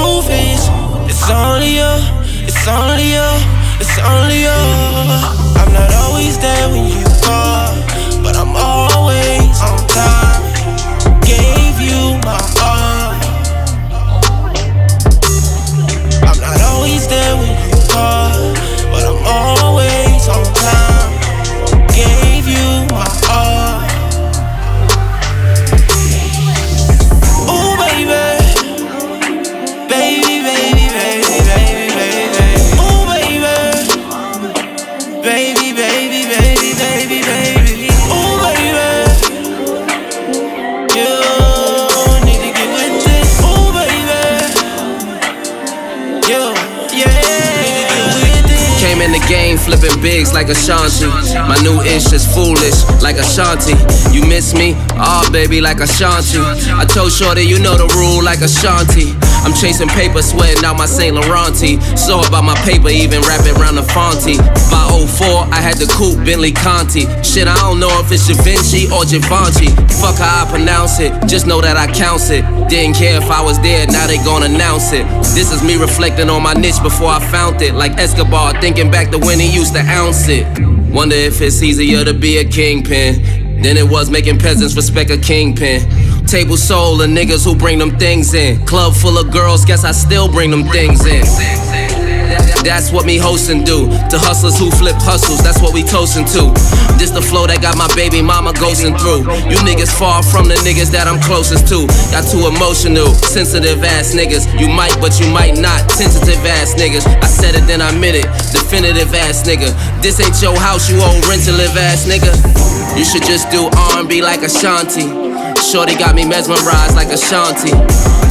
truth is, it's only you, it's only you, it's only you. I'm not always there when you call, Came in the game flipping bigs like Ashanti. My new ish is foolish like Ashanti. You miss me? Ah, baby, like Ashanti. I told Shorty, you know the rule like Ashanti. I'm chasing paper, sweating out my Saint Laurent tee. So about my paper, even rapping around the Fonty. By 04, I had the coupe Bentley Conti. Shit, I don't know if it's Vinci or Givenchy. Fuck how I pronounce it, just know that I count it. Didn't care if I was there, now they gon' announce it. This is me reflecting on my niche before I found it. Like Escobar, thinking back to when he used to ounce it. Wonder if it's easier to be a kingpin than it was making peasants respect a kingpin. Table soul of niggas who bring them things in. Club full of girls, guess I still bring them things in. That's what me hosting do. To hustlers who flip hustles, that's what we toasting to. This the flow that got my baby mama ghosting through. You niggas far from the niggas that I'm closest to. Got too emotional, sensitive ass niggas. You might, but you might not. Tentative ass niggas. I said it, then I meant it. Definitive ass nigga. This ain't your house, you old rent to live ass nigga. You should just do R&B like Ashanti. Shorty got me mesmerized like Ashanti.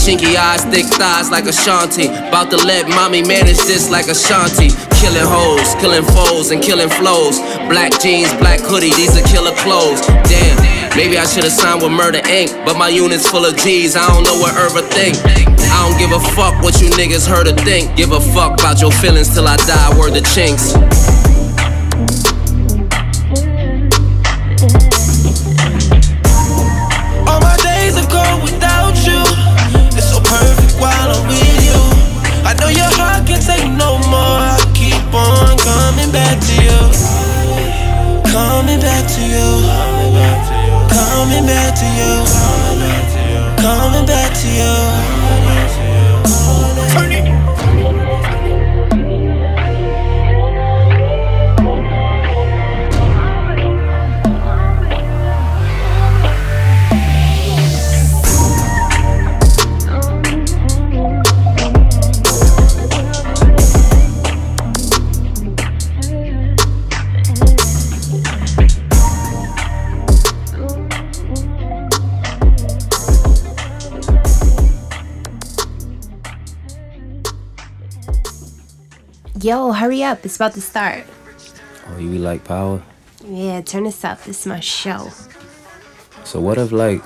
Chinky eyes, thick thighs like Ashanti. About to let mommy manage this like Ashanti. Killing hoes, killing foes, and killing flows. Black jeans, black hoodie, these are killer clothes. Damn, maybe I should've signed with Murder Inc. But my unit's full of G's, I don't know what Irva think. I don't give a fuck what you niggas heard or think. Give a fuck about your feelings till I die, word the Chinx. Coming back to you. Coming back to you. Coming back to you. Turn Yo, hurry up. It's about to start. Oh, you like power? Yeah, turn this up. This is my show. So what if like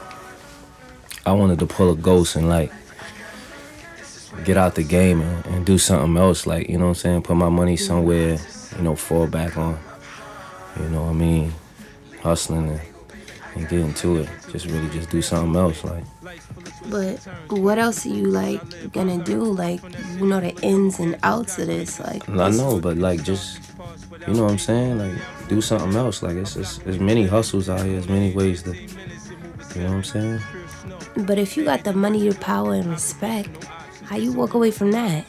I wanted to pull a ghost and like get out the game and, and do something else, like, you know what I'm saying? Put my money somewhere, you know, fall back on. You know what I mean? Hustling and, and get into it. Just really just do something else, like But what else are you like gonna do? Like, you know the ins and outs of this. Like, I know, but like just you know what I'm saying? Like do something else. Like it's there's many hustles out here, there's many ways to you know what I'm saying? but if you got the money, the power, and respect, how you walk away from that?